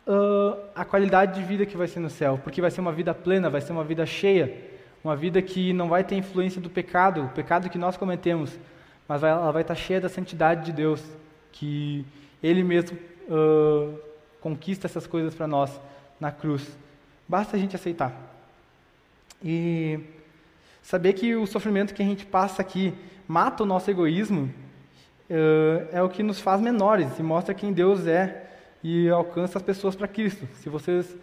ah, à qualidade de vida que vai ser no céu, porque vai ser uma vida plena, vai ser uma vida cheia, uma vida que não vai ter influência do pecado, o pecado que nós cometemos, mas vai- ela vai estar cheia da santidade de Deus, que Ele mesmo ah, conquista essas coisas para nós na cruz. Basta a gente aceitar. E saber que o sofrimento que a gente passa aqui mata o nosso egoísmo eh, é o que nos faz menores e mostra quem Deus é e alcança as pessoas para Cristo. Se vocês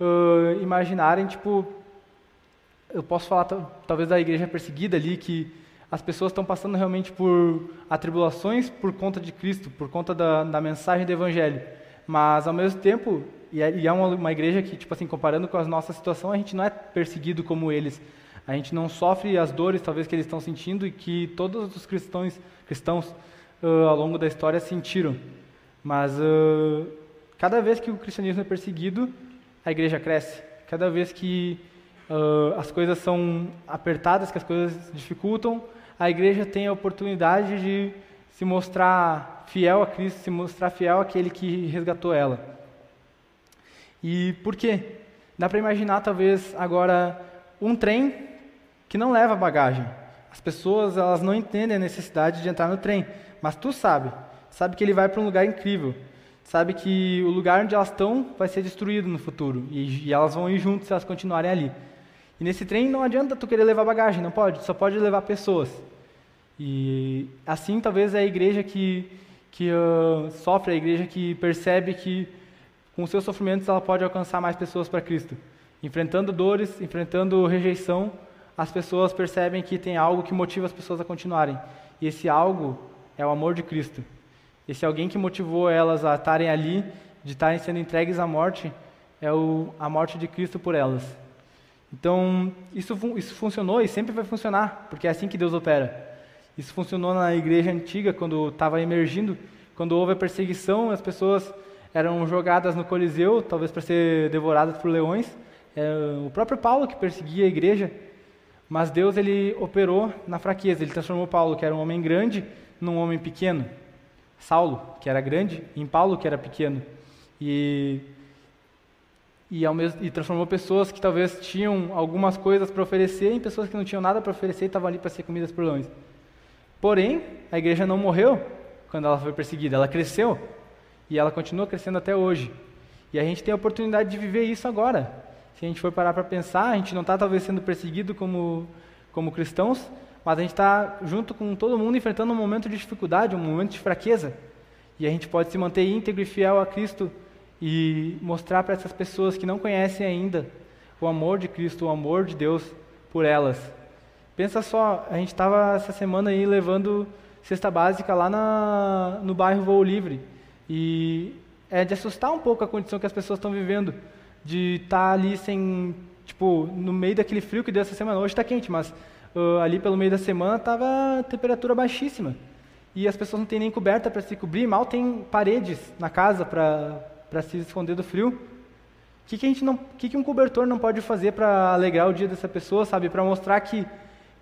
eh, imaginarem, tipo, eu posso falar talvez da igreja perseguida ali, que as pessoas estão passando realmente por atribulações por conta de Cristo, por conta da, da mensagem do Evangelho. Mas, ao mesmo tempo, e é, e é uma, uma, igreja que, tipo assim, comparando com a nossa situação, a gente não é perseguido como eles. A gente não sofre as dores, talvez, que eles estão sentindo e que todos os cristãos, cristãos uh, ao longo da história sentiram. Mas, uh, cada vez que o cristianismo é perseguido, a igreja cresce. Cada vez que uh, as coisas são apertadas, que as coisas dificultam, a igreja tem a oportunidade de se mostrar fiel a Cristo, se mostrar fiel àquele que resgatou ela. E por quê? Dá para imaginar, talvez, agora um trem que não leva bagagem. As pessoas elas não entendem a necessidade de entrar no trem, mas tu sabe, sabe que ele vai para um lugar incrível, sabe que o lugar onde elas estão vai ser destruído no futuro e, e elas vão ir juntos se elas continuarem ali. E nesse trem não adianta tu querer levar bagagem, não pode, só pode levar pessoas. E assim talvez é a igreja que, que uh, sofre, a igreja que percebe que com seus sofrimentos ela pode alcançar mais pessoas para Cristo. Enfrentando dores, enfrentando rejeição, as pessoas percebem que tem algo que motiva as pessoas a continuarem. E esse algo é o amor de Cristo. Esse alguém que motivou elas a estarem ali, de estarem sendo entregues à morte, é o, a morte de Cristo por elas. Então, isso, isso funcionou e sempre vai funcionar, porque é assim que Deus opera. Isso funcionou na igreja antiga, quando estava emergindo, quando houve a perseguição, as pessoas eram jogadas no Coliseu, talvez para ser devoradas por leões. É o próprio Paulo que perseguia a igreja, mas Deus ele operou na fraqueza. Ele transformou Paulo, que era um homem grande, num homem pequeno. Saulo, que era grande, em Paulo, que era pequeno. E e, mesmo, e transformou pessoas que talvez tinham algumas coisas para oferecer em pessoas que não tinham nada para oferecer e estavam ali para ser comidas por leões. Porém, a igreja não morreu quando ela foi perseguida, ela cresceu e ela continua crescendo até hoje. E a gente tem a oportunidade de viver isso agora. Se a gente for parar para pensar, a gente não está talvez sendo perseguido como, como cristãos, mas a gente está junto com todo mundo enfrentando um momento de dificuldade, um momento de fraqueza. E a gente pode se manter íntegro e fiel a Cristo e mostrar para essas pessoas que não conhecem ainda o amor de Cristo, o amor de Deus por elas. Pensa só, a gente estava essa semana aí levando cesta básica lá na, no bairro Voo Livre. E é de assustar um pouco a condição que as pessoas estão vivendo, de estar tá ali sem, tipo, no meio daquele frio que deu essa semana. Hoje está quente, mas uh, ali pelo meio da semana estava temperatura baixíssima. E as pessoas não têm nem coberta para se cobrir, mal tem paredes na casa para se esconder do frio. O que, que, a gente não, que, que um cobertor não pode fazer para alegrar o dia dessa pessoa, sabe? Para mostrar que,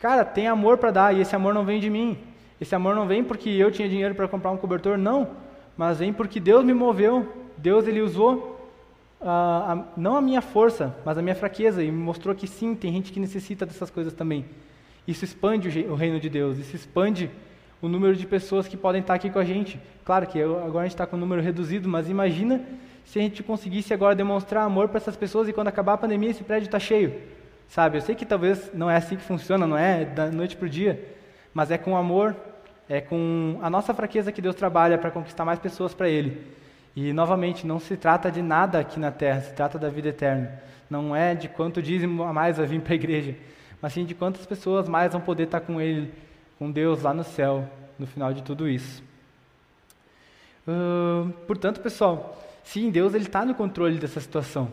cara, tem amor para dar e esse amor não vem de mim. Esse amor não vem porque eu tinha dinheiro para comprar um cobertor, não. Mas vem porque Deus me moveu. Deus ele usou a, a, não a minha força, mas a minha fraqueza e mostrou que sim, tem gente que necessita dessas coisas também. Isso expande o, reino de Deus. Isso expande o número de pessoas que podem estar aqui com a gente. Claro que agora a gente está com um número reduzido, mas imagina se a gente conseguisse agora demonstrar amor para essas pessoas e quando acabar a pandemia esse prédio está cheio. Sabe, eu sei que talvez não é assim que funciona, não é da noite para o dia, mas é com amor, é com a nossa fraqueza que Deus trabalha para conquistar mais pessoas para Ele. E novamente, não se trata de nada aqui na terra, se trata da vida eterna. Não é de quanto dízimo a mais vai vir para a igreja, mas sim de quantas pessoas mais vão poder estar com Ele com Deus lá no céu, no final de tudo isso. Uh, portanto, pessoal, sim, Deus ele está no controle dessa situação.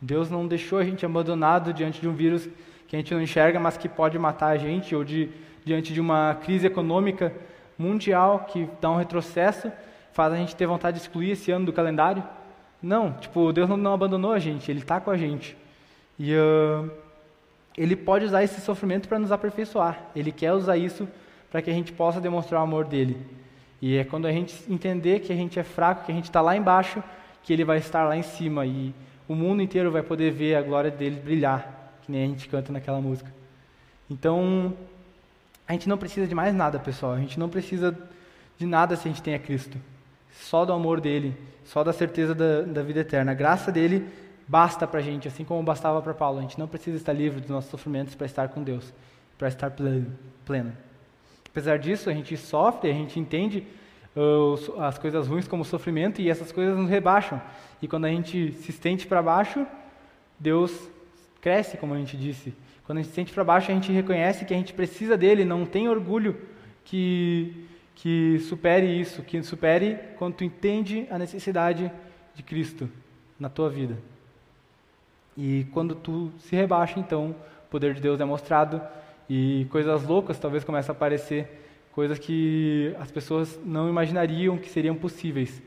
Deus não deixou a gente abandonado diante de um vírus que a gente não enxerga, mas que pode matar a gente, ou de, diante de uma crise econômica mundial que dá um retrocesso, faz a gente ter vontade de excluir esse ano do calendário. Não, tipo, Deus não, não abandonou a gente, Ele está com a gente. E uh, Ele pode usar esse sofrimento para nos aperfeiçoar. Ele quer usar isso para que a gente possa demonstrar o amor dele. E é quando a gente entender que a gente é fraco, que a gente está lá embaixo, que ele vai estar lá em cima e o mundo inteiro vai poder ver a glória dele brilhar, que nem a gente canta naquela música. Então, a gente não precisa de mais nada, pessoal. A gente não precisa de nada se a gente tem a Cristo. Só do amor dele, só da certeza da, da vida eterna. A graça dele basta para a gente, assim como bastava para Paulo. A gente não precisa estar livre dos nossos sofrimentos para estar com Deus, para estar pleno. pleno. Apesar disso, a gente sofre, a gente entende uh, as coisas ruins como sofrimento e essas coisas nos rebaixam. E quando a gente se estende para baixo, Deus cresce, como a gente disse. Quando a gente se sente para baixo, a gente reconhece que a gente precisa dele, não tem orgulho que, que supere isso, que supere quando tu entende a necessidade de Cristo na tua vida. E quando tu se rebaixa, então, o poder de Deus é mostrado e coisas loucas talvez começam a aparecer, coisas que as pessoas não imaginariam que seriam possíveis.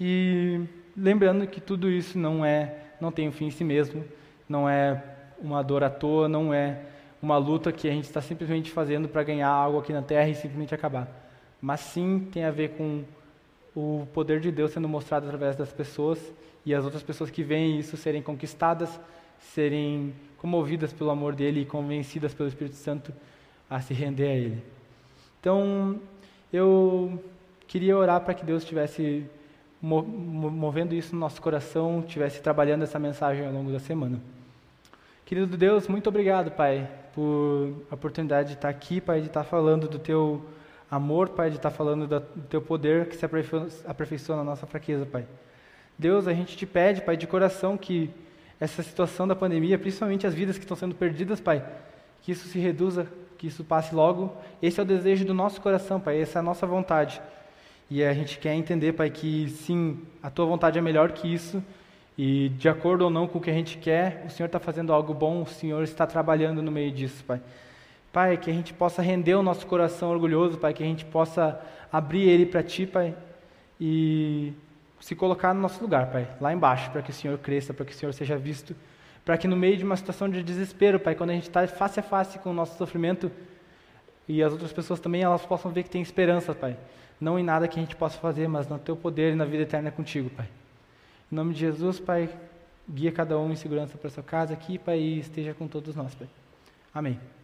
E lembrando que tudo isso não é, não tem um fim em si mesmo, não é uma dor à toa, não é uma luta que a gente está simplesmente fazendo para ganhar algo aqui na Terra e simplesmente acabar. Mas sim tem a ver com o poder de Deus sendo mostrado através das pessoas e as outras pessoas que veem isso serem conquistadas, serem comovidas pelo amor dele e convencidas pelo Espírito Santo a se render a ele. Então, eu queria orar para que Deus estivesse movendo isso no nosso coração, estivesse trabalhando essa mensagem ao longo da semana. Querido Deus, muito obrigado, Pai, por a oportunidade de estar aqui, Pai, de estar falando do Teu amor, Pai, de estar falando do Teu poder que se aperfeiçoa na nossa fraqueza, Pai. Deus, a gente te pede, Pai, de coração, que essa situação da pandemia, principalmente as vidas que estão sendo perdidas, Pai, que isso se reduza, que isso passe logo. Esse é o desejo do nosso coração, Pai, essa é a nossa vontade. E a gente quer entender, Pai, que sim, a Tua vontade é melhor que isso e de acordo ou não com o que a gente quer, o Senhor está fazendo algo bom, o Senhor está trabalhando no meio disso, Pai. Pai, que a gente possa render o nosso coração orgulhoso, Pai, que a gente possa abrir ele para Ti, Pai, e se colocar no nosso lugar, Pai, lá embaixo, para que o Senhor cresça, para que o Senhor seja visto, para que no meio de uma situação de desespero, Pai, quando a gente está face a face com o nosso sofrimento, e as outras pessoas também, elas possam ver que tem esperança, Pai. Não em nada que a gente possa fazer, mas no Teu poder e na vida eterna contigo, Pai. Em nome de Jesus, Pai, guia cada um em segurança para sua casa aqui, Pai, e esteja com todos nós, Pai. Amém.